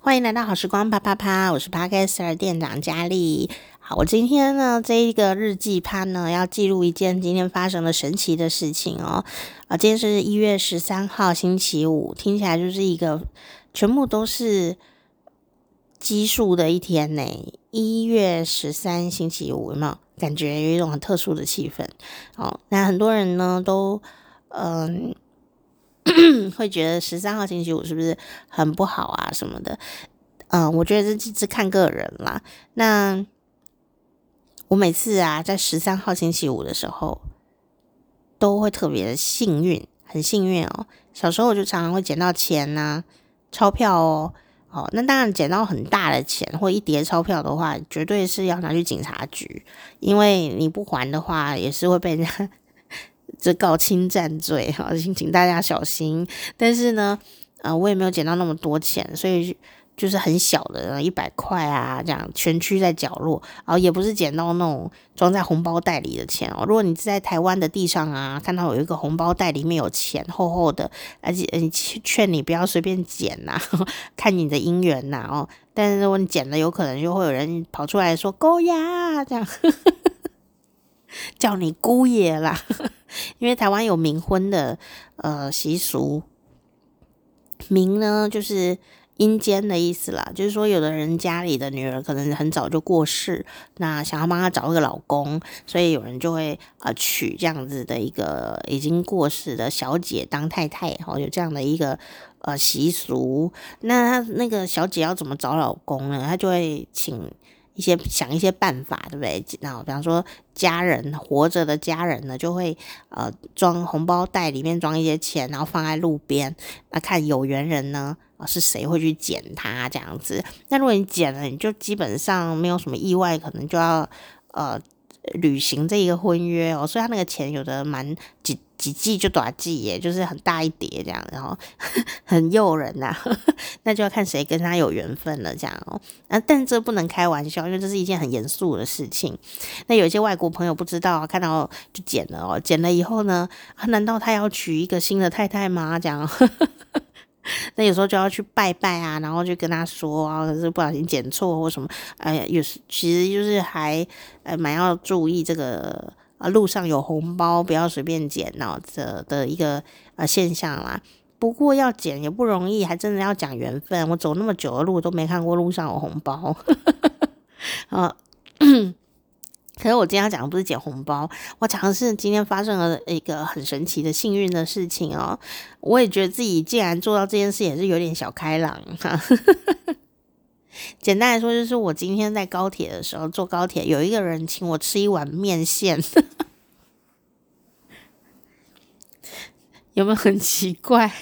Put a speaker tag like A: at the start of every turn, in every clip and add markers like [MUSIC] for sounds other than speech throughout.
A: 欢迎来到好时光啪啪啪，我是 Podcaster 店长佳丽。好，我今天呢这一个日记趴呢，要记录一件今天发生的神奇的事情哦。啊，今天是一月十三号星期五，听起来就是一个全部都是奇数的一天呢。一月十三星期五，有没有感觉有一种很特殊的气氛？哦，那很多人呢都嗯。[CLEARS THROAT] 会觉得十三号星期五是不是很不好啊什么的？嗯，我觉得这是看个人啦。那我每次啊，在十三号星期五的时候，都会特别的幸运，很幸运哦。小时候我就常常会捡到钱呐、钞票哦。哦，那当然捡到很大的钱或一叠钞票的话，绝对是要拿去警察局，因为你不还的话，也是会被人家。这告侵占罪哈，请 [LAUGHS] 请大家小心。但是呢，呃，我也没有捡到那么多钱，所以就是很小的一百块啊，这样蜷曲在角落。然后也不是捡到那种装在红包袋里的钱哦。如果你在台湾的地上啊，看到有一个红包袋里面有钱厚厚的，而且你劝你不要随便捡呐，[LAUGHS] 看你的姻缘呐哦。但是如果你捡了，有可能就会有人跑出来说勾呀这样，[LAUGHS] [LAUGHS] 叫你姑爷啦。因为台湾有冥婚的呃习俗，冥呢就是阴间的意思啦，就是说有的人家里的女儿可能很早就过世，那想要帮她找一个老公，所以有人就会呃娶这样子的一个已经过世的小姐当太太，哦，有这样的一个呃习俗。那她那个小姐要怎么找老公呢？她就会请。一些想一些办法，对不对？那比方说，家人活着的家人呢，就会呃装红包袋里面装一些钱，然后放在路边，那看有缘人呢啊是谁会去捡它这样子。那如果你捡了，你就基本上没有什么意外，可能就要呃履行这一个婚约哦。所以他那个钱有的蛮几。几季就短季耶，就是很大一叠这样，然后 [LAUGHS] 很诱人呐、啊，[LAUGHS] 那就要看谁跟他有缘分了这样哦。啊，但这不能开玩笑，因为这是一件很严肃的事情。那有些外国朋友不知道，看到就捡了哦，捡了以后呢，啊，难道他要娶一个新的太太吗？这样，那有时候就要去拜拜啊，然后就跟他说啊，可是不小心捡错或什么，哎呀，有时其实就是还呃蛮要注意这个。啊，路上有红包，不要随便捡，哦，这的一个呃现象啦。不过要捡也不容易，还真的要讲缘分。我走那么久的路都没看过路上有红包。[LAUGHS] 啊，[COUGHS] 可是我今天要讲的不是捡红包，我讲的是今天发生了一个很神奇的幸运的事情哦。我也觉得自己竟然做到这件事，也是有点小开朗哈。[LAUGHS] 简单来说，就是我今天在高铁的时候，坐高铁有一个人请我吃一碗面线，[LAUGHS] 有没有很奇怪？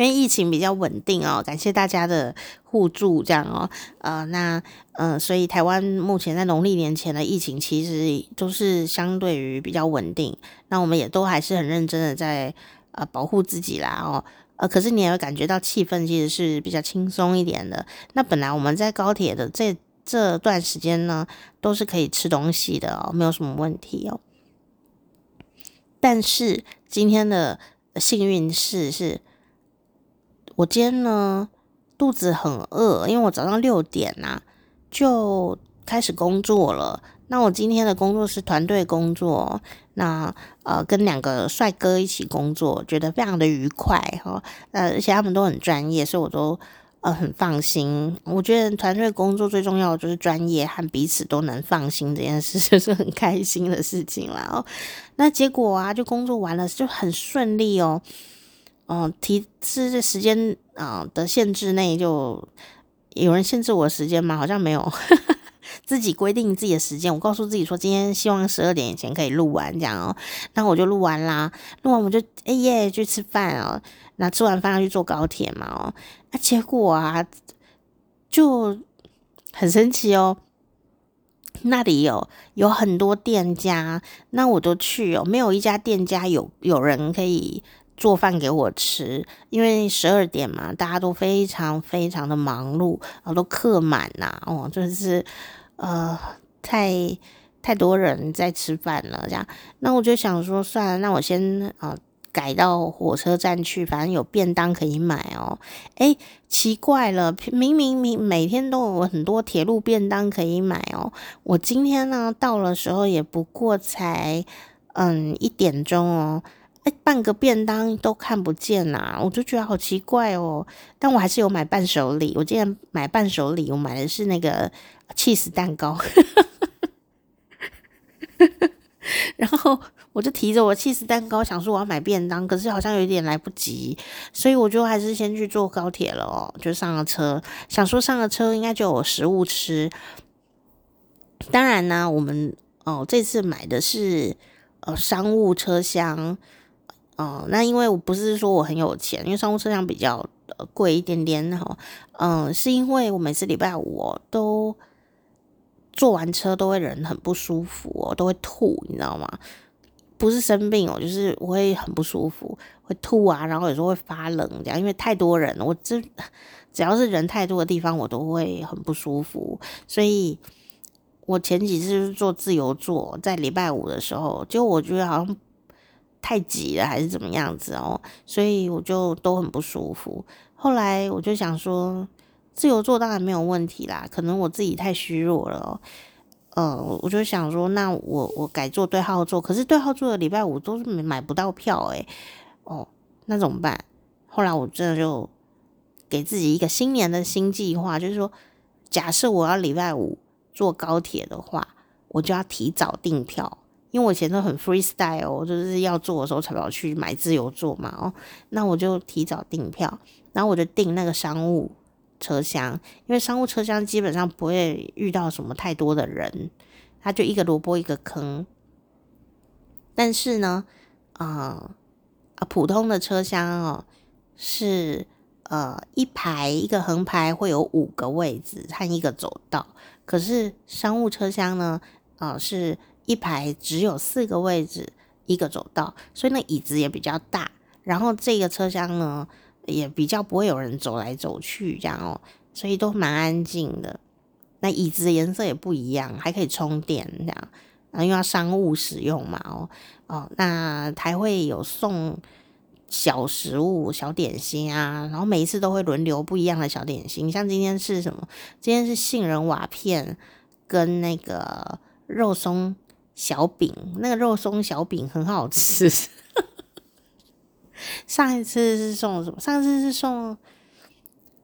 A: 因为疫情比较稳定哦，感谢大家的互助，这样哦，呃，那呃，所以台湾目前在农历年前的疫情其实都是相对于比较稳定，那我们也都还是很认真的在呃保护自己啦哦。呃，可是你也会感觉到气氛其实是比较轻松一点的。那本来我们在高铁的这这段时间呢，都是可以吃东西的哦，没有什么问题哦。但是今天的幸运事是，我今天呢肚子很饿，因为我早上六点呐、啊、就开始工作了。那我今天的工作是团队工作，那呃跟两个帅哥一起工作，觉得非常的愉快哈。呃，而且他们都很专业，所以我都呃很放心。我觉得团队工作最重要的就是专业和彼此都能放心这件事，[LAUGHS] 就是很开心的事情啦。哦，那结果啊，就工作完了就很顺利哦。嗯、提是这时间啊、的限制内，就有人限制我的时间吗？好像没有。[LAUGHS] 自己规定自己的时间，我告诉自己说，今天希望十二点以前可以录完，这样哦。那我就录完啦，录完我就哎耶去吃饭哦。那吃完饭要去坐高铁嘛哦。那结果啊，就很神奇哦。那里有有很多店家，那我都去哦，没有一家店家有有人可以做饭给我吃，因为十二点嘛，大家都非常非常的忙碌，然后都客满呐哦，就是。呃，太太多人在吃饭了，这样，那我就想说，算了，那我先啊、改到火车站去，反正有便当可以买哦。诶，奇怪了，明明明每天都有很多铁路便当可以买哦，我今天呢到的时候也不过才嗯一点钟哦，诶，半个便当都看不见呐、我就觉得好奇怪哦。但我还是有买伴手礼，我今天买伴手礼，我买的是那个起司蛋糕，[LAUGHS] 然后。我就提着我起司蛋糕，想说我要买便当，可是好像有点来不及，所以我就还是先去坐高铁了，就上了车，想说上了车应该就有食物吃。当然呢，我们哦这次买的是呃商务车厢，哦，那因为我不是说我很有钱，因为商务车厢比较贵一点点哈，嗯、是因为我每次礼拜五、哦、都坐完车都会人很不舒服哦，都会吐，你知道吗？不是生病哦，就是我会很不舒服，会吐啊，然后有时候会发冷这样，因为太多人，我这只要是人太多的地方，我都会很不舒服。所以我前几次是坐自由座，在礼拜五的时候，就我觉得好像太挤了，还是怎么样子哦，所以我就都很不舒服。后来我就想说，自由座当然没有问题啦，可能我自己太虚弱了哦。呃，我就想说，那我我改坐对号座，可是对号座的礼拜五都是买不到票诶。哦，那怎么办？后来我真的就给自己一个新年的新计划，就是说，假设我要礼拜五坐高铁的话，我就要提早订票，因为我以前都很 freestyle，就是要坐的时候才跑去买自由座嘛。哦，那我就提早订票，然后我就订那个商务。车厢，因为商务车厢基本上不会遇到什么太多的人，它就一个萝卜一个坑。但是呢，啊、啊，普通的车厢哦，是呃一排一个横排会有五个位置和一个走道，可是商务车厢呢，啊、是一排只有四个位置一个走道，所以那椅子也比较大。然后这个车厢呢。也比较不会有人走来走去这样哦，所以都蛮安静的。那椅子的颜色也不一样，还可以充电这样啊，因为要商务使用嘛哦哦，那还会有送小食物、小点心啊，然后每一次都会轮流不一样的小点心，像今天是什么？今天是杏仁瓦片跟那个肉松小饼，那个肉松小饼很好吃。[LAUGHS] 上一次是送什么？上次是送，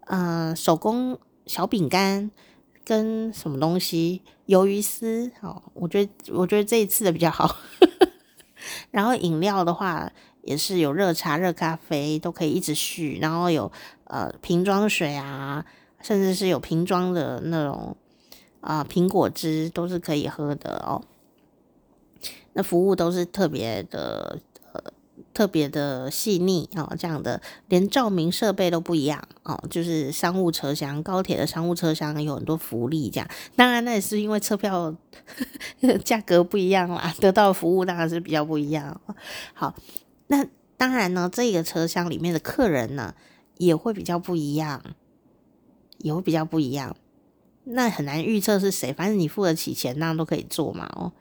A: 嗯、手工小饼干跟什么东西？鱿鱼丝。哦，我觉得我觉得这一次的比较好。[LAUGHS] 然后饮料的话，也是有热茶、热咖啡都可以一直续。然后有呃瓶装水啊，甚至是有瓶装的那种啊、呃、苹果汁都是可以喝的哦。那服务都是特别的。特别的细腻哦，这样的连照明设备都不一样哦，就是商务车厢，高铁的商务车厢有很多福利，这样。当然那也是因为车票 [LAUGHS] 价格不一样啦，得到服务当然是比较不一样。好，那当然呢，这个车厢里面的客人呢也会比较不一样，也会比较不一样。那很难预测是谁，反正你付得起钱，那样都可以坐嘛哦。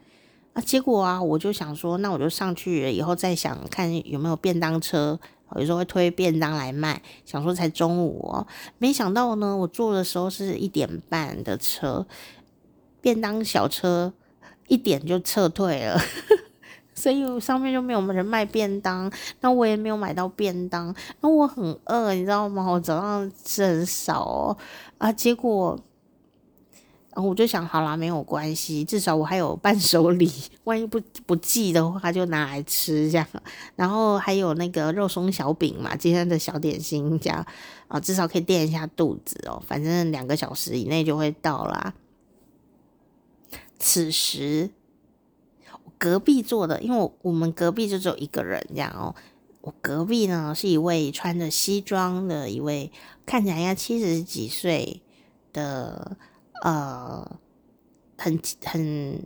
A: 啊，结果啊，我就想说，那我就上去以后再想看有没有便当车，有时候会推便当来卖。想说才中午哦，没想到呢，我坐的时候是一点半的车，便当小车一点就撤退了，[LAUGHS] 所以上面就没有人卖便当，那我也没有买到便当，那我很饿，你知道吗？我早上吃很少哦，啊，结果。然后我就想，好啦，没有关系，至少我还有伴手礼，万一不不寄的话，就拿来吃这样。然后还有那个肉松小饼嘛，今天的小点心这样啊，至少可以垫一下肚子哦。反正两个小时以内就会到啦。此时，我隔壁坐的，因为我们隔壁就只有一个人这样哦。我隔壁呢是一位穿着西装的一位，看起来应该七十几岁的。呃，很很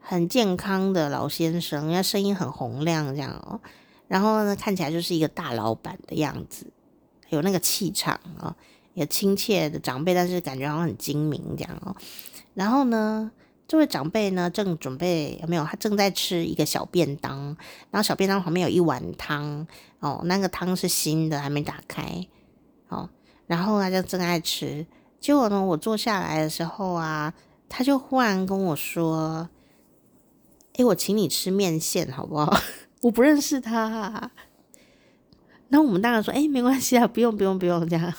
A: 很健康的老先生，因为声音很洪亮这样哦。然后呢，看起来就是一个大老板的样子，有那个气场啊，也亲切的长辈，但是感觉好像很精明这样哦。然后呢，这位长辈呢，正准备有没有？他正在吃一个小便当，然后小便当旁边有一碗汤哦，那个汤是新的，还没打开哦。然后他就正在吃，结果呢，我坐下来的时候啊，他就忽然跟我说：“诶，我请你吃面线好不好？” [LAUGHS] 我不认识他啊。然后我们当然说：“诶，没关系啊，不用不用不用这样。”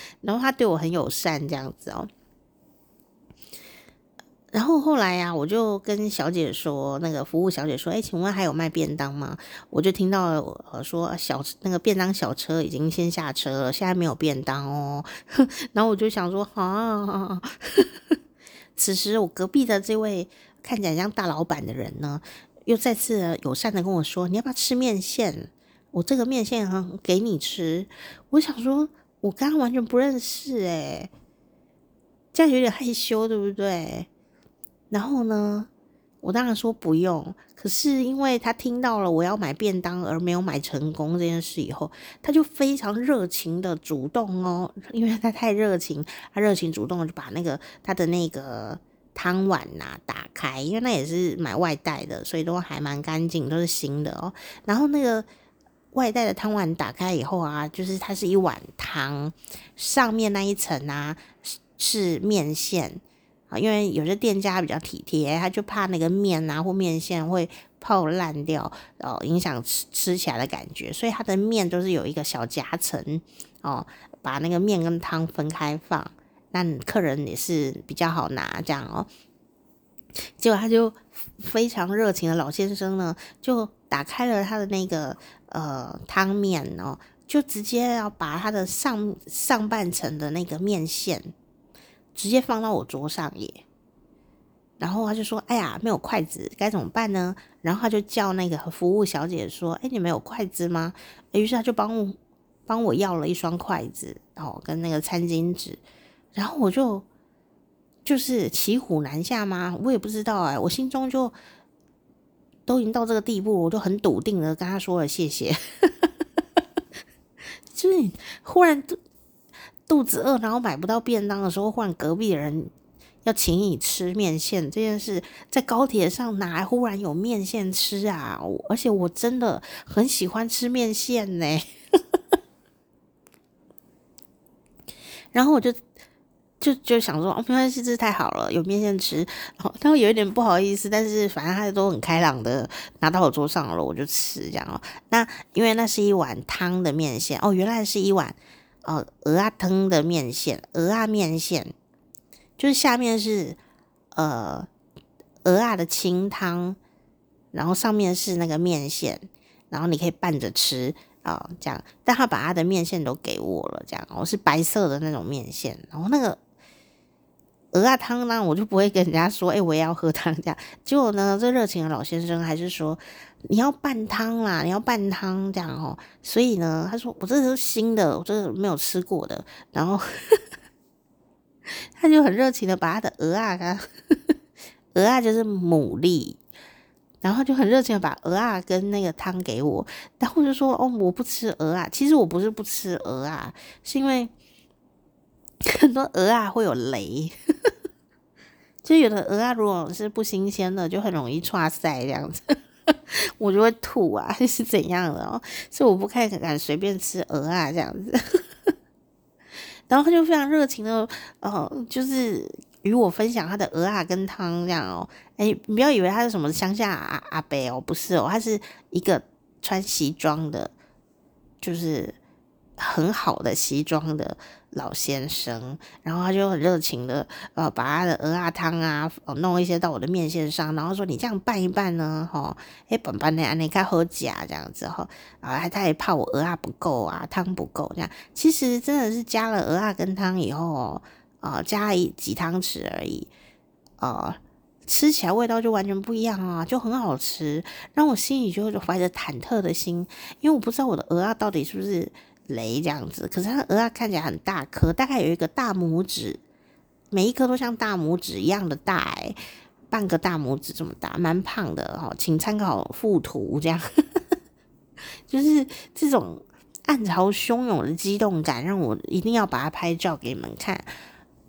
A: [LAUGHS] 然后他对我很友善，这样子哦。然后后来呀、啊，我就跟小姐说，那个服务小姐说：“哎，请问还有卖便当吗？”我就听到了说小那个便当小车已经先下车了，现在没有便当哦。[LAUGHS] 然后我就想说啊，[LAUGHS] 此时我隔壁的这位看起来像大老板的人呢，又再次友善的跟我说：“你要不要吃面线？我这个面线哈给你吃。”我想说，我刚刚完全不认识哎，这样有点害羞，对不对？然后呢，我当然说不用。可是因为他听到了我要买便当而没有买成功这件事以后，他就非常热情的主动哦，因为他太热情，他热情主动就把那个他的那个汤碗呐打开，因为那也是买外带的，所以都还蛮干净，都是新的哦。然后那个外带的汤碗打开以后啊，就是它是一碗汤，上面那一层啊是是面线。啊，因为有些店家比较体贴，他就怕那个面啊或面线会泡烂掉，哦，影响吃吃起来的感觉，所以他的面都是有一个小夹层，哦，把那个面跟汤分开放，那客人也是比较好拿这样哦。结果他就非常热情的老先生呢，就打开了他的那个呃汤面哦，就直接要把他的上上半层的那个面线。直接放到我桌上耶，然后他就说：“哎呀，没有筷子，该怎么办呢？”然后他就叫那个服务小姐说：“哎，你没有筷子吗？”于是他就帮我帮我要了一双筷子，然后跟那个餐巾纸，然后我就就是骑虎难下吗？我也不知道哎，我心中就都已经到这个地步，我就很笃定的跟他说了谢谢，[LAUGHS] 就是忽然。肚子饿，然后买不到便当的时候，换隔壁的人要请你吃面线这件事，在高铁上哪还忽然有面线吃啊？而且我真的很喜欢吃面线呢。[LAUGHS] 然后我就就就想说，哦，没关系，这太好了，有面线吃。然后他会有一点不好意思，但是反正他都很开朗的拿到我桌上了，我就吃这样。那因为那是一碗汤的面线哦，原来是一碗。哦，蚵仔汤的面线，蚵仔面线，就是下面是呃蚵仔的清汤，然后上面是那个面线，然后你可以拌着吃啊、哦，这样。但他把他的面线都给我了，这样，我是白色的那种面线，然后那个。蚵仔汤呢，我就不会跟人家说，哎、我也要喝汤这样。结果呢，这热情的老先生还是说，你要拌汤啦，你要拌汤这样哦。所以呢，他说我这是新的，我这是没有吃过的。然后 [LAUGHS] 他就很热情的把他的鹅啊，[LAUGHS] 鹅啊就是牡蛎，然后就很热情的把鹅啊跟那个汤给我。然后就说，哦，我不吃鹅啊。其实我不是不吃鹅啊，是因为。很多鹅啊会有雷，[LAUGHS] 就有的鹅啊如果是不新鲜的，就很容易剉赛这样子，我就会吐啊，[LAUGHS] 是怎样的哦？所以我不太敢随便吃鹅啊这样子。[LAUGHS] 然后他就非常热情的，哦，就是与我分享他的鹅啊跟汤这样哦。哎，你不要以为他是什么乡下阿阿伯哦，不是哦，他是一个穿西装的，就是。很好的西装的老先生，然后他就很热情的呃，把他的鹅鸭汤啊，弄一些到我的面线上，然后说，你这样拌一拌呢，哈，哎，拌拌的，你看好假这样子哈，啊，他也怕我鹅鸭不够啊，汤不够这样，其实真的是加了鹅鸭跟汤以后，啊，加一几汤匙而已，啊，吃起来味道就完全不一样啊，就很好吃，让我心里就怀着忐忑的心，因为我不知道我的蚵仔到底是不是。雷这样子，可是它蚵仔看起来很大颗，大概有一个大拇指，每一颗都像大拇指一样的大，哎，半个大拇指这么大，蛮胖的哦，请参考附图，这样，[LAUGHS] 就是这种暗潮汹涌的激动感，让我一定要把它拍照给你们看，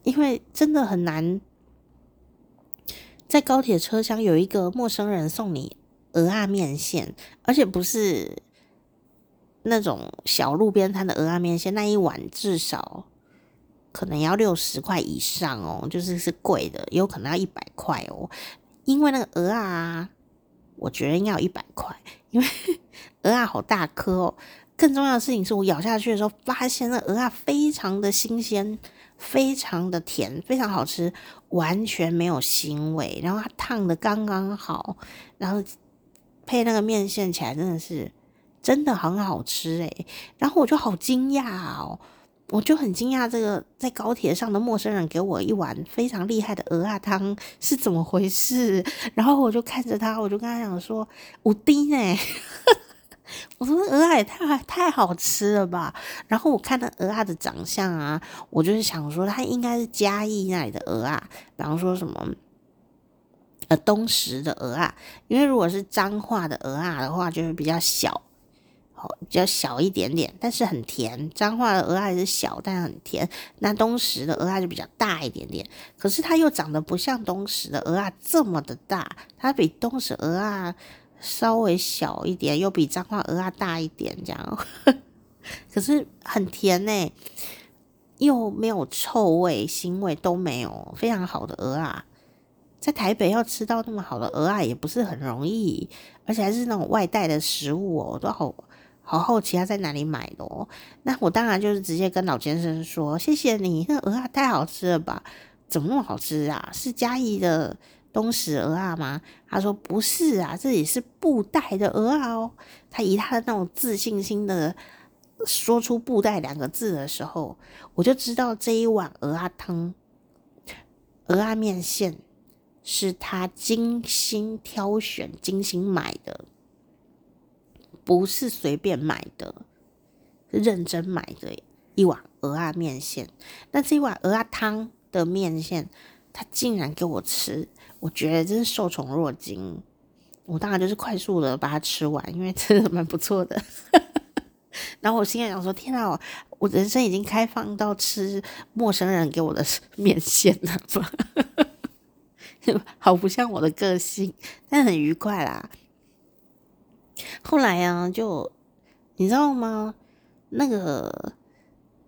A: 因为真的很难在高铁车厢有一个陌生人送你鹅啊面线，而且不是那种小路边摊的蚵仔面线，那一碗至少可能要六十块以上哦，就是是贵的，有可能要一百块哦。因为那个鹅啊，我觉得应该有一百块，因为 [LAUGHS] 鹅啊好大颗哦。更重要的事情是我咬下去的时候，发现那鹅啊非常的新鲜。非常的甜，非常好吃，完全没有腥味，然后它烫的刚刚好，然后配那个面线起来真的是真的很好吃诶。然后我就好惊讶哦，我就很惊讶这个在高铁上的陌生人给我一碗非常厉害的蚵仔汤是怎么回事，然后我就看着他，我就跟他讲说五丁诶。[LAUGHS] 我说蚵仔也太太好吃了吧！然后我看那蚵仔的长相啊，我就是想说，它应该是嘉义那里的鹅啊，比方说什么呃东石的鹅啊，因为如果是彰化的鹅啊的话，就是比较小，比较小一点点，但是很甜。彰化的蚵仔也是小，但很甜。那东石的鹅啊就比较大一点点，可是它又长得不像东石的鹅啊这么的大，它比东石鹅啊。稍微小一点，又比彰化鹅啊大一点，这样，[LAUGHS] 可是很甜呢，又没有臭味、腥味都没有，非常好的鹅啊，在台北要吃到那么好的鹅啊也不是很容易，而且还是那种外带的食物哦，都好好好奇他在哪里买的哦。那我当然就是直接跟老先生说：“谢谢你，那鹅啊太好吃了吧？怎么那么好吃啊？是嘉义的。”东石鹅啊吗？他说不是啊，这里是布袋的鹅啊哦。他以他的那种自信心的说出“布袋”两个字的时候，我就知道这一碗鹅啊汤、鹅啊面线是他精心挑选、精心买的，不是随便买的，是认真买的一碗鹅鸭面线。那这一碗鹅鸭汤的面线，他竟然给我吃。我觉得真是受宠若惊，我当然就是快速的把它吃完，因为真的蛮不错的。[LAUGHS] 然后我心里想说：天啊，我人生已经开放到吃陌生人给我的面线了吧？[LAUGHS] 好不像我的个性，但很愉快啦。后来啊，就你知道吗？那个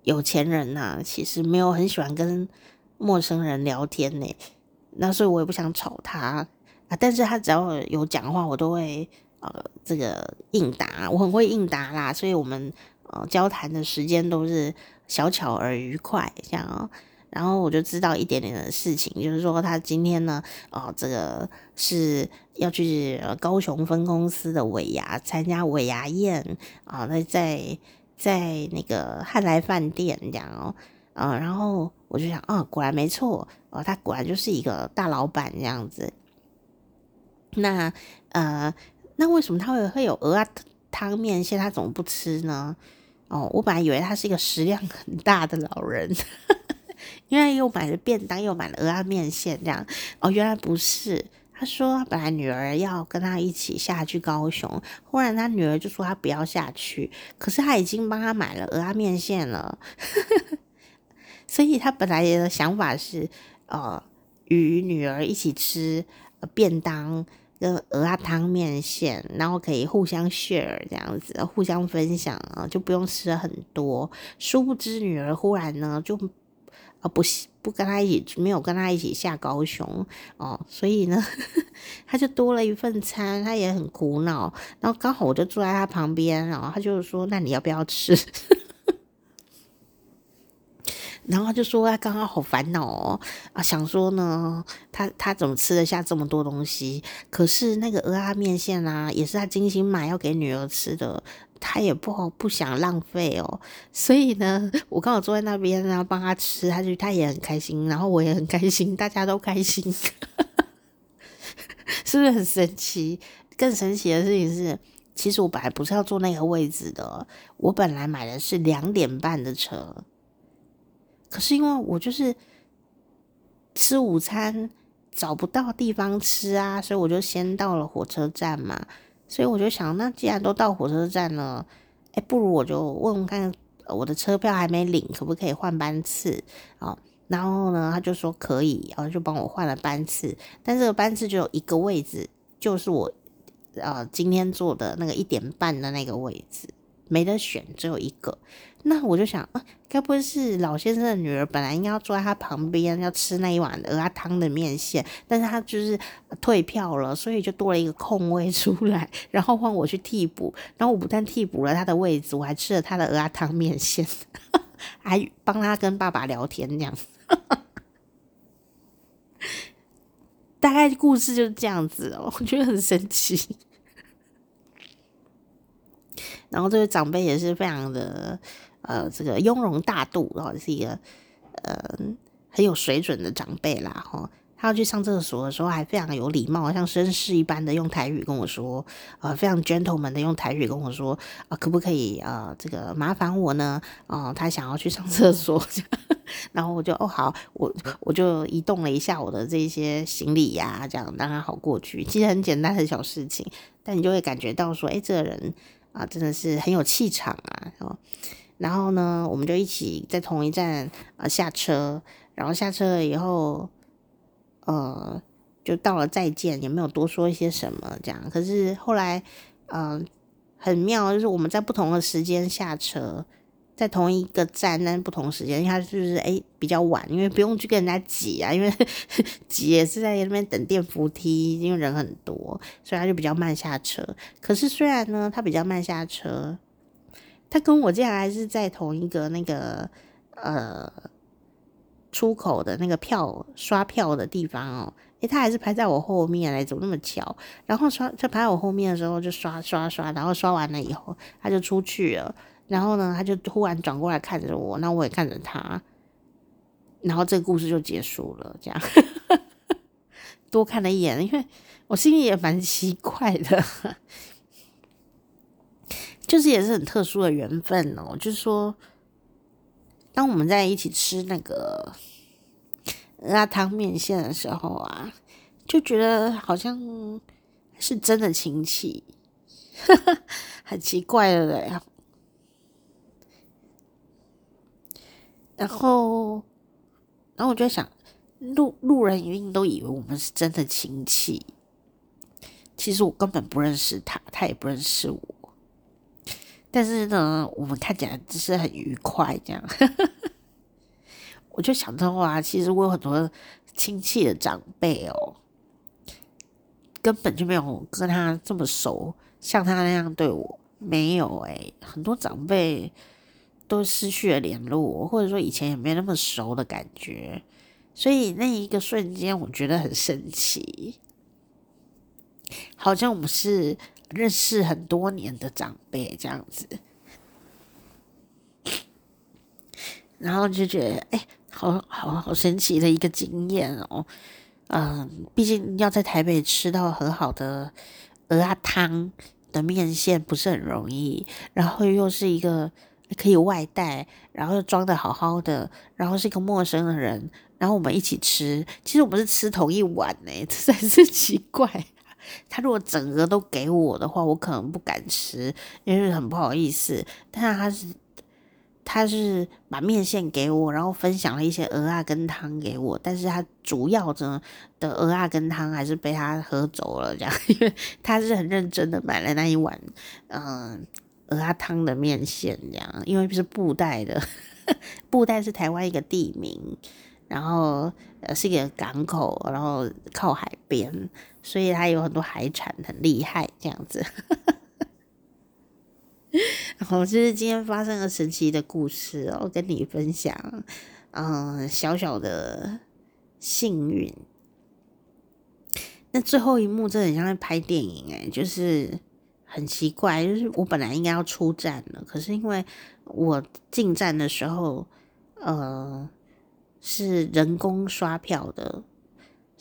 A: 有钱人呐、啊，其实没有很喜欢跟陌生人聊天呢。那所以我也不想吵他啊，但是他只要有讲话，我都会呃这个应答，我很会应答啦，所以我们呃交谈的时间都是小巧而愉快这样。然后我就知道一点点的事情，就是说他今天呢，哦这个是要去高雄分公司的尾牙参加尾牙宴啊，那在在那个汉来饭店这样哦。然后我就想，啊、哦，果然没错，哦，他果然就是一个大老板这样子。那呃，那为什么他会会有鹅啊汤面线？他怎么不吃呢？哦，我本来以为他是一个食量很大的老人，因为又买了便当，又买了蚵仔面线这样。哦，原来不是。他说本来女儿要跟他一起下去高雄，忽然他女儿就说他不要下去，可是他已经帮他买了蚵仔面线了。[LAUGHS] 所以他本来的想法是，呃，与女儿一起吃便当跟蚵仔汤面线，然后可以互相 share 这样子，互相分享啊，就不用吃很多。殊不知女儿忽然呢，就啊不不跟他一起，没有跟他一起下高雄哦，所以呢，[LAUGHS] 他就多了一份餐，他也很苦恼。然后刚好我就坐在他旁边，然后他就说：“那你要不要吃？” [LAUGHS] 然后就说他刚刚好烦恼哦啊，想说呢，他他怎么吃得下这么多东西？可是那个蚵仔面线啊，也是他精心买要给女儿吃的，他也不好不想浪费哦。所以呢，我刚好坐在那边，然后帮他吃，他就他也很开心，然后我也很开心，大家都开心，[LAUGHS] 是不是很神奇？更神奇的事情是，其实我本来不是要坐那个位置的，我本来买的是两点半的车。可是因为我就是吃午餐找不到地方吃啊，所以我就先到了火车站嘛。所以我就想，那既然都到火车站了，哎，不如我就问问看，我的车票还没领，可不可以换班次？哦，然后呢，他就说可以，然后就帮我换了班次，但这个班次只有一个位置，就是我呃今天坐的那个一点半的那个位置，没得选，只有一个。那我就想，啊，该不会是老先生的女儿本来应该要坐在他旁边，要吃那一碗鹅鸭汤的面线，但是他就是退票了，所以就多了一个空位出来，[LAUGHS] 然后换我去替补。然后我不但替补了他的位置，我还吃了他的鹅鸭汤面线，[LAUGHS] 还帮他跟爸爸聊天，这样。[LAUGHS] 大概故事就是这样子哦，我觉得很神奇。然后这位长辈也是非常的。呃，这个雍容大度，然后是一个呃很有水准的长辈啦，哈。他要去上厕所的时候，还非常有礼貌，像绅士一般的用台语跟我说，呃，非常 gentleman 的用台语跟我说，啊、呃，可不可以呃，这个麻烦我呢？哦、呃，他想要去上厕所，[LAUGHS] 然后我就哦好，我我就移动了一下我的这些行李呀、啊，这样让他好过去。其实很简单的小事情，但你就会感觉到说，哎，这个人啊、真的是很有气场啊，哦。然后呢，我们就一起在同一站啊下车，然后下车了以后，呃，就到了再见，也没有多说一些什么这样。可是后来，嗯、呃，很妙，就是我们在不同的时间下车，在同一个站，但不同时间，他就是哎比较晚，因为不用去跟人家挤啊，因为 [LAUGHS] 挤也是在那边等电扶梯，因为人很多，所以他就比较慢下车。可是虽然呢，他比较慢下车。他跟我竟然还是在同一个那个呃出口的那个票刷票的地方哦，诶，他还是排在我后面来，怎么那么巧？然后刷就排在我后面的时候就刷刷刷，然后刷完了以后他就出去了，然后呢他就突然转过来看着我，那我也看着他，然后这个故事就结束了，这样 [LAUGHS] 多看了一眼，因为我心里也蛮奇怪的。就是也是很特殊的缘分哦，就是说，当我们在一起吃那个那汤面线的时候啊，就觉得好像是真的亲戚，[LAUGHS] 很奇怪的嘞。然后，然后我就想，路路人一定都以为我们是真的亲戚，其实我根本不认识他，他也不认识我。但是呢，我们看起来只是很愉快这样，[LAUGHS] 我就想到啊，其实我有很多亲戚的长辈哦，根本就没有跟他这么熟，像他那样对我没有哎，很多长辈都失去了联络，或者说以前也没那么熟的感觉，所以那一个瞬间我觉得很神奇，好像我们是。认识很多年的长辈这样子，然后就觉得哎、好好好神奇的一个经验哦。嗯，毕竟要在台北吃到很好的鹅鸭汤的面线不是很容易，然后又是一个可以外带，然后又装得好好的，然后是一个陌生的人，然后我们一起吃，其实我们是吃同一碗呢，[LAUGHS] 实在是奇怪。[LAUGHS] 他如果整个都给我的话，我可能不敢吃，因为很不好意思。但是他是，他是把面线给我，然后分享了一些蚵仔羹汤给我。但是他主要的的蚵仔羹汤还是被他喝走了，这样，[LAUGHS] 因为他是很认真的买了那一碗，嗯，蚵仔汤的面线，这样，因为是布袋的，[LAUGHS] 布袋是台湾一个地名。然后呃是一个港口，然后靠海边，所以它有很多海产，很厉害这样子。然后就是今天发生了神奇的故事哦，跟你分享，嗯，小小的幸运。那最后一幕真的很像在拍电影诶，就是很奇怪，就是我本来应该要出站了，可是因为我进站的时候，呃。是人工刷票的，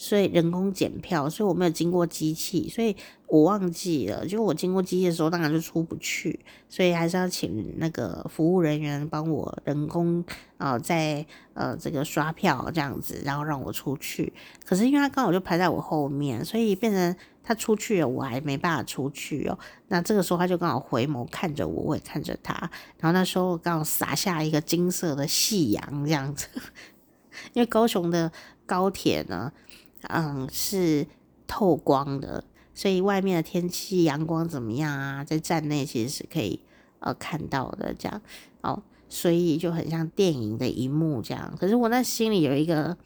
A: 所以人工检票，所以我没有经过机器，所以我忘记了。就我经过机器的时候，当然就出不去，所以还是要请那个服务人员帮我人工啊、呃，在呃这个刷票这样子，然后让我出去。可是因为他刚好就排在我后面，所以变成他出去了，我还没办法出去哦。那这个时候他就刚好回眸看着我，我也看着他，然后那时候刚好洒下一个金色的夕阳这样子。[LAUGHS] 因为高雄的高铁呢，嗯，是透光的，所以外面的天气阳光怎么样啊，在站内其实是可以呃看到的，这样哦，所以就很像电影的一幕这样。可是我那心里有一个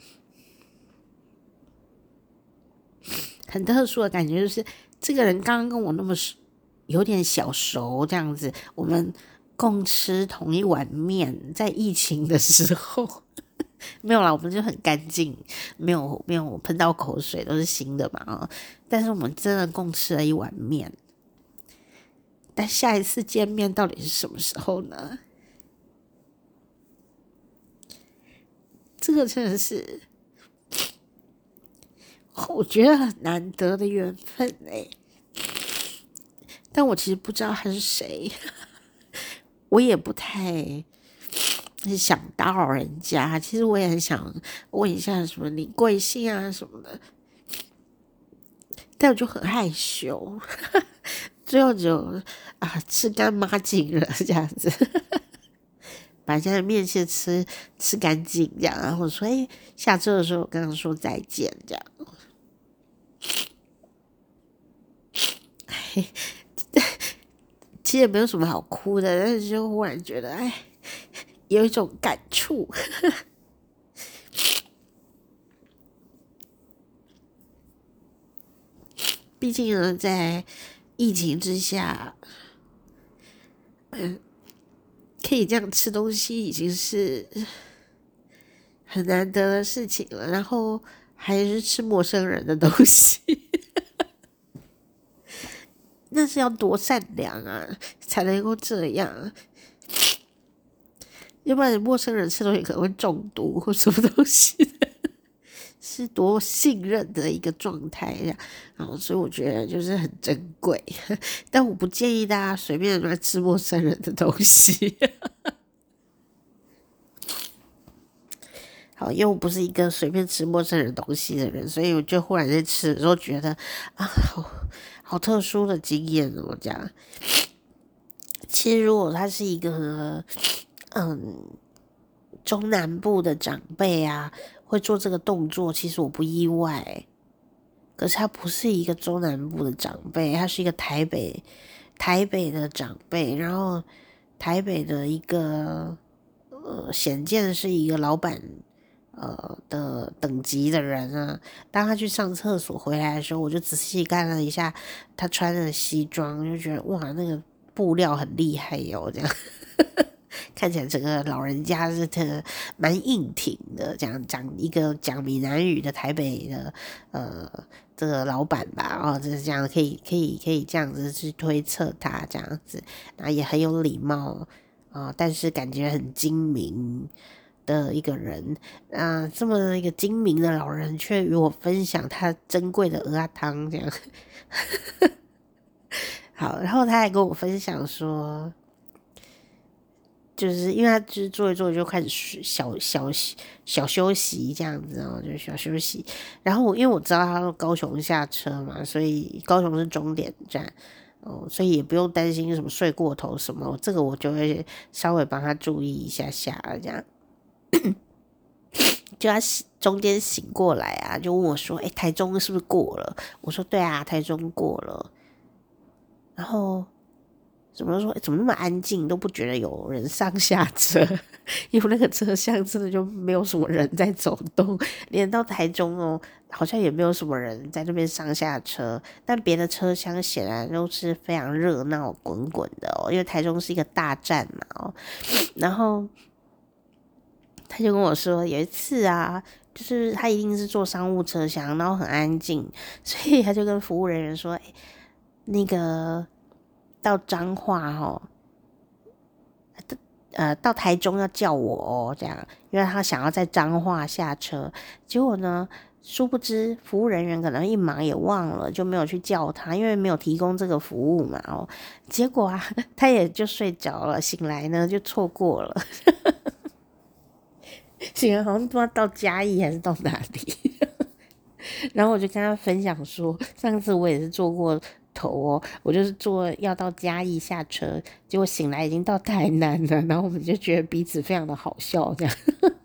A: 很特殊的感觉，就是这个人刚刚跟我那么熟，有点小熟这样子，我们共吃同一碗面，在疫情的时候。[LAUGHS] 没有啦，我们就很干净，没有没有喷到口水，都是新的嘛啊！但是我们真的共吃了一碗面，但下一次见面到底是什么时候呢？这个真的是我觉得很难得的缘分哎，但我其实不知道他是谁，[LAUGHS] 我也不太。想打扰人家，其实我也很想问一下什么你贵姓啊什么的，但我就很害羞，最后就啊吃干抹净了这样子，把人家的面先吃吃干净这样，然后说哎下车的时候跟他说再见这样，哎，[LAUGHS] 其实也没有什么好哭的，但是就忽然觉得哎。有一种感触，[LAUGHS] 毕竟呢，在疫情之下，嗯，可以这样吃东西已经是很难得的事情了。然后还是吃陌生人的东西，[LAUGHS] 那是要多善良啊，才能够这样。要不然陌生人吃东西可能会中毒或什么东西，[LAUGHS] 是多信任的一个状态呀。然后所以我觉得就是很珍贵，[LAUGHS] 但我不建议大家随便乱吃陌生人的东西。[LAUGHS] 好，因为我不是一个随便吃陌生人东西的人，所以我就忽然在吃的时候觉得啊，好好特殊的经验哦，这样。其实如果他是一个。嗯，中南部的长辈啊，会做这个动作，其实我不意外。可是他不是一个中南部的长辈，他是一个台北台北的长辈，然后台北的一个呃，显见是一个老板呃的等级的人啊。当他去上厕所回来的时候，我就仔细看了一下他穿的西装，就觉得哇，那个布料很厉害哟，这样。看起来整个老人家是特蛮硬挺的，讲讲一个讲闽南语的台北的呃这个老板吧，哦，就是这样可以可以可以这样子去推测他这样子，那也很有礼貌啊，哦，但是感觉很精明的一个人啊，这么一个精明的老人却与我分享他珍贵的鹅鸭汤这样，[LAUGHS] 好，然后他还跟我分享说。就是因为他就是坐一坐就开始小小小休息这样子哦，就是小休息。然后我因为我知道他说高雄下车嘛，所以高雄是终点站哦，所以也不用担心什么睡过头什么。这个我就会稍微帮他注意一下下这样。[COUGHS] 就他中间醒过来啊，就问我说：“哎，台中是不是过了？”我说：“对啊，台中过了。”然后。怎么说？怎么那么安静？都不觉得有人上下车，[LAUGHS] 因为那个车厢真的就没有什么人在走动。连到台中哦，好像也没有什么人在那边上下车。但别的车厢显然都是非常热闹滚滚的哦，因为台中是一个大站嘛哦。然后他就跟我说，有一次啊，就是他一定是坐商务车厢，然后很安静，所以他就跟服务人员说：“哎，那个。”到彰化哦，呃，到台中要叫我哦，这样，因为他想要在彰化下车。结果呢，殊不知服务人员可能一忙也忘了，就没有去叫他，因为没有提供这个服务嘛哦。结果啊，[LAUGHS] 他也就睡着了，醒来呢就错过了，[LAUGHS] 醒来好像不知道到嘉义还是到哪里。[LAUGHS] 然后我就跟他分享说，上次我也是坐过。头哦，我就是坐要到嘉义下车，结果醒来已经到台南了，然后我们就觉得彼此非常的好笑，这样。[LAUGHS]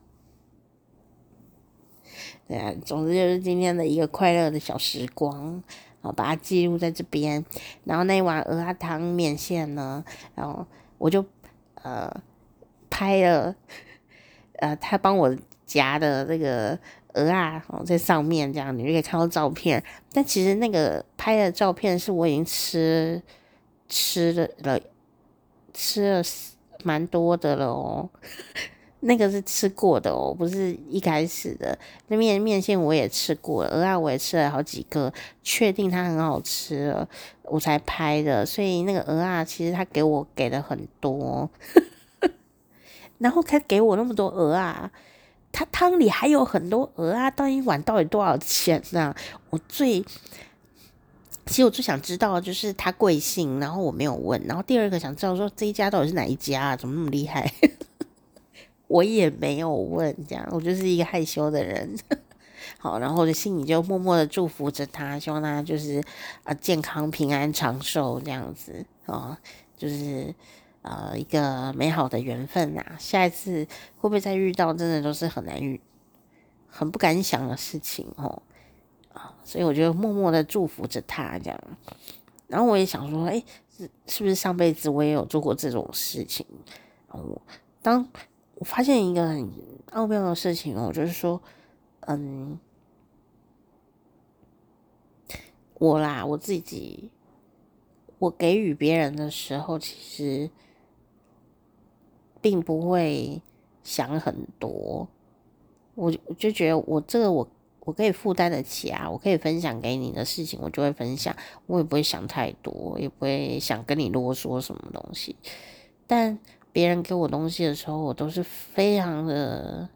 A: 对啊，总之就是今天的一个快乐的小时光，我把它记录在这边。然后那一碗鹅鸭汤面线呢，然后我就呃拍了，呃他帮我夹的这个蚵仔哦在上面，这样你就可以看到照片。但其实那个拍的照片是我已经吃吃了了吃了蛮多的了哦。[LAUGHS] 那个是吃过的哦，不是一开始的。那面面线我也吃过了，蚵仔我也吃了好几个，确定它很好吃了，我才拍的。所以那个蚵仔其实他给我给的很多，[LAUGHS] 然后他给我那么多蚵仔，他汤里还有很多鹅啊，到一碗到底多少钱呢、啊？我最，其实我最想知道就是他贵姓，然后我没有问。然后第二个想知道说这一家到底是哪一家啊？怎么那么厉害？[LAUGHS] 我也没有问，这样我就是一个害羞的人。[LAUGHS] 好，然后我的心里就默默的祝福着他，希望他就是啊健康平安长寿这样子哦，就是呃一个美好的缘分呐。下一次会不会再遇到，真的都是很难遇、很不敢想的事情哦。啊，所以我就默默的祝福着他这样。然后我也想说，哎，是是不是上辈子我也有做过这种事情？哦，当。我发现一个很奥妙的事情哦，就是说，嗯，我啦，我自己，我给予别人的时候，其实并不会想很多，我我就觉得我这个我我可以负担得起啊，我可以分享给你的事情，我就会分享，我也不会想太多，也不会想跟你啰嗦什么东西，但。别人给我东西的时候，我都是非常的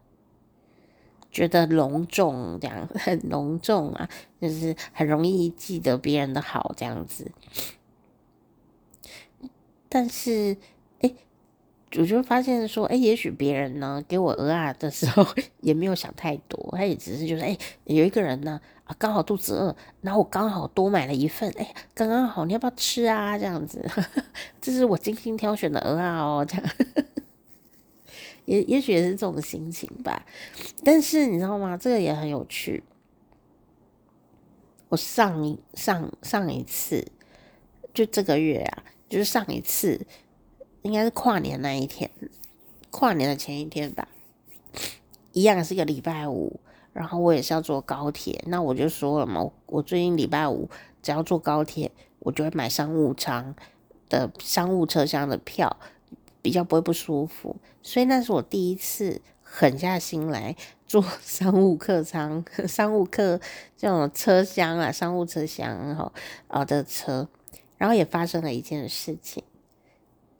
A: 觉得隆重，这样很隆重啊，就是很容易记得别人的好这样子。但是，我就发现说，哎，也许别人呢给我鹅啊的时候 [LAUGHS] 也没有想太多，他也只是就是，哎，有一个人呢。啊，刚好肚子饿，然后我刚好多买了一份，哎，刚刚好，你要不要吃啊？这样子，呵呵，这是我精心挑选的鹅啊哦，这样，[LAUGHS] 也也许也是这种心情吧。但是你知道吗？这个也很有趣。我上一上上一次，就这个月啊，就是上一次，应该是跨年那一天，跨年的前一天吧，一样是个礼拜五。然后我也是要坐高铁，那我就说了嘛，我最近礼拜五只要坐高铁，我就会买商务舱的商务车厢的票，比较不会不舒服。所以那是我第一次狠下心来坐 [LAUGHS] 商务客舱、商务客这种车厢啊，商务车厢哈啊的车。然后也发生了一件事情，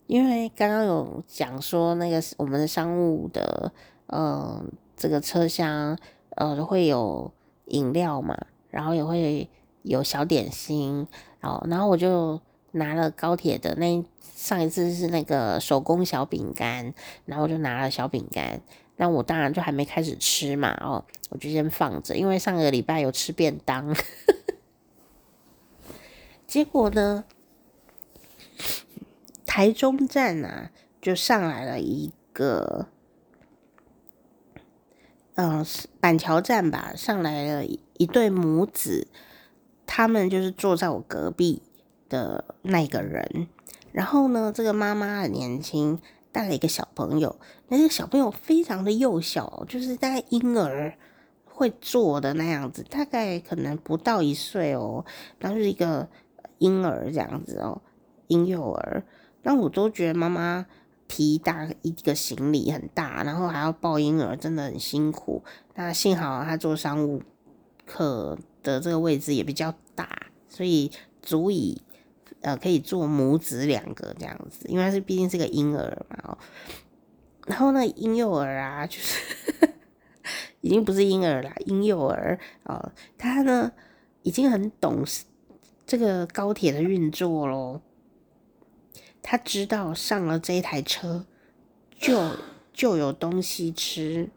A: 因为刚刚有讲说那个我们的商务的嗯这个车厢。呃，会有饮料嘛，然后也会有小点心，然后然后我就拿了高铁的那上一次是那个手工小饼干，然后我就拿了小饼干，那我当然就还没开始吃嘛，哦，我就先放着，因为上个礼拜有吃便当，[LAUGHS] 结果呢，台中站啊就上来了一个。嗯，板桥站吧，上来了一对母子，他们就是坐在我隔壁的那个人。然后呢，这个妈妈很年轻，带了一个小朋友，那个小朋友非常的幼小，就是大概婴儿会坐的那样子，大概可能不到一岁哦，然后是一个婴儿这样子哦，婴幼儿。那我都觉得妈妈。提大一个行李很大，然后还要抱婴儿，真的很辛苦。那幸好他坐商务客的这个位置也比较大，所以足以呃可以坐母子两个这样子，因为他是毕竟是个婴儿嘛。然后那婴幼儿啊，就是 [LAUGHS] 已经不是婴儿了，婴幼儿哦，他呢已经很懂这个高铁的运作喽。他知道上了这一台车就就有东西吃，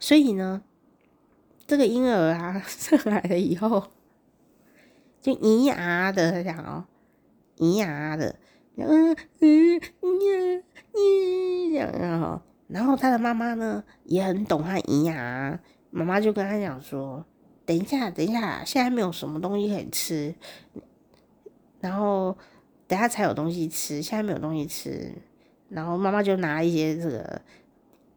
A: 所以呢，这个婴儿啊 [LAUGHS] 上来了以后就咿呀的他讲哦，咿呀的，嗯嗯嗯嗯，这样，然后他的妈妈呢也很懂他咿呀，妈妈就跟他讲说：“等一下，等一下，现在没有什么东西可以吃，然后等下才有东西吃，现在没有东西吃。”然后妈妈就拿一些这个。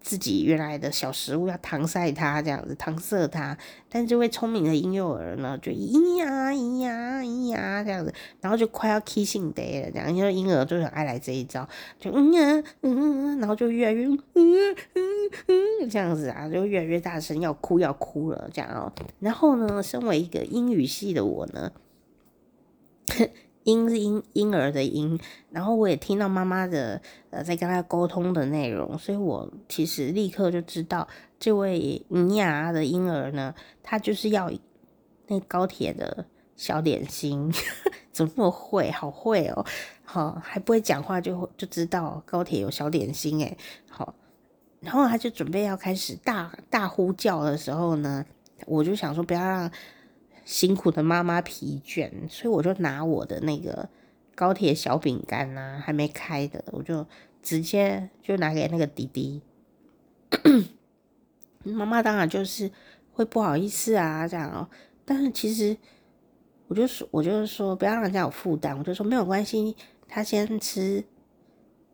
A: 自己原来的小食物要搪塞他这样子搪塞他，但这位聪明的婴幼儿呢，就咿呀咿呀咿呀这样子，然后就快要 kissing day 了，这样因为婴儿就很爱来这一招，就嗯呀嗯，然后就越来越嗯嗯嗯这样子啊，就越来越大声，要哭要哭了这样哦。然后呢，身为一个英语系的我呢。婴是婴婴儿的婴，然后我也听到妈妈的呃在跟他沟通的内容，所以我其实立刻就知道这位尼亚的婴儿呢，他就是要那高铁的小点心，[LAUGHS] 怎么那么会，好会哦，好还不会讲话就就知道高铁有小点心诶，好，然后他就准备要开始大大呼叫的时候呢，我就想说不要让。辛苦的妈妈疲倦，所以我就拿我的那个高铁小饼干呐，还没开的，我就直接就拿给那个弟弟。[CLEARS THROAT] 妈妈当然就是会不好意思啊，这样哦。但是其实我就说，我就是说，不要让人家有负担，我就说没有关系，他先吃，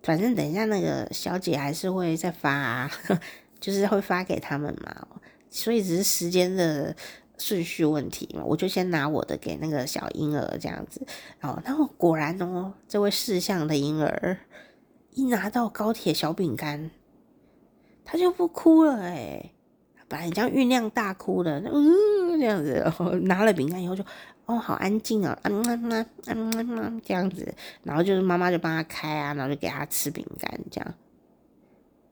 A: 反正等一下那个小姐还是会再发啊，[LAUGHS] 就是会发给他们嘛，所以只是时间的。顺序问题嘛，我就先拿我的给那个小婴儿这样子，哦，然后果然哦，这位识相的婴儿一拿到高铁小饼干，他就不哭了诶，本来这样酝酿大哭的，嗯，这样子，然后拿了饼干以后就，哦，好安静哦，嗯嗯嗯嗯嗯这样子，然后就是妈妈就帮他开啊，然后就给他吃饼干这样。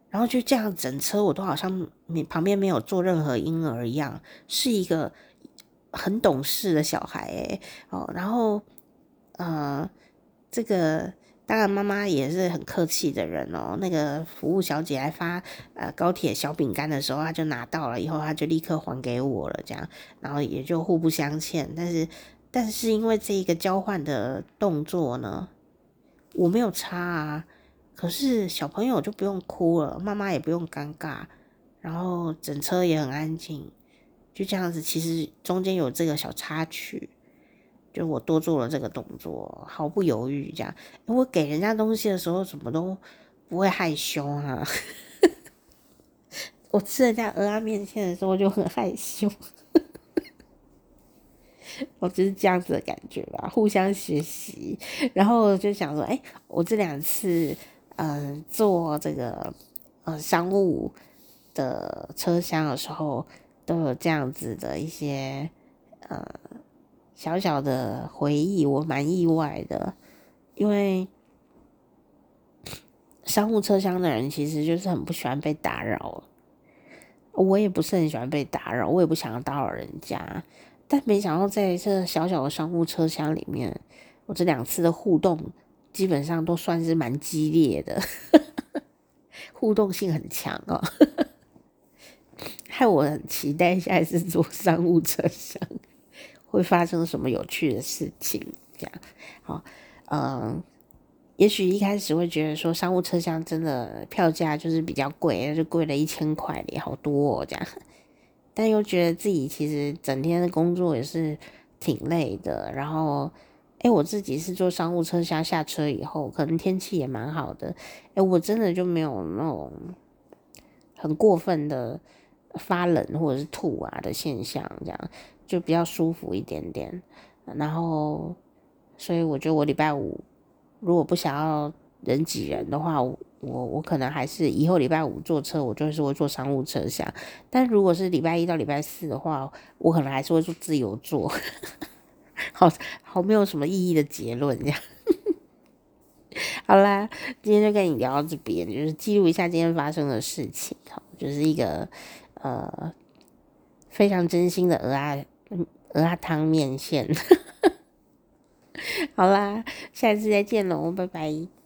A: 然后就这样，整车我都好像你旁边没有坐任何婴儿一样，是一个很懂事的小孩哎哦。然后呃，这个当然妈妈也是很客气的人哦。那个服务小姐来发呃高铁小饼干的时候，她就拿到了以后，她就立刻还给我了，这样，然后也就互不相欠。但是但是因为这一个交换的动作呢，我没有差啊。可是小朋友就不用哭了，妈妈也不用尴尬，然后整车也很安静，就这样子。其实中间有这个小插曲，就我多做了这个动作，毫不犹豫这样。我给人家东西的时候，怎么都不会害羞啊。[LAUGHS] 我吃人家蚵仔面线的时候就很害羞，我就是这样子的感觉吧，互相学习。然后就想说，哎、我这两次。嗯，坐这个呃商务的车厢的时候，都有这样子的一些呃小小的回忆，我蛮意外的，因为商务车厢的人其实就是很不喜欢被打扰，我也不是很喜欢被打扰，我也不想要打扰人家，但没想到在这小小的商务车厢里面，我这两次的互动。基本上都算是蛮激烈的，[LAUGHS] 互动性很强哦，害我很期待下一次坐商务车厢会发生什么有趣的事情。这样，好，嗯，也许一开始会觉得说商务车厢真的票价就是比较贵，就贵了一千块也好多哦，这样，但又觉得自己其实整天的工作也是挺累的，然后。哎，我自己是坐商务车厢，下车以后，可能天气也蛮好的。哎，我真的就没有那种很过分的发冷或者是吐啊的现象，这样就比较舒服一点点。然后，所以我觉得我礼拜五如果不想要人挤人的话，我我可能还是以后礼拜五坐车，我就是会坐商务车厢。但如果是礼拜一到礼拜四的话，我可能还是会坐自由座。好 [LAUGHS] 好，没有什么意义的结论，这样。好啦，今天就跟你聊到这边，就是记录一下今天发生的事情，好，就是一个呃非常真心的鹅鸭鹅鸭汤面线。[LAUGHS] 好啦，下次再见喽，拜拜。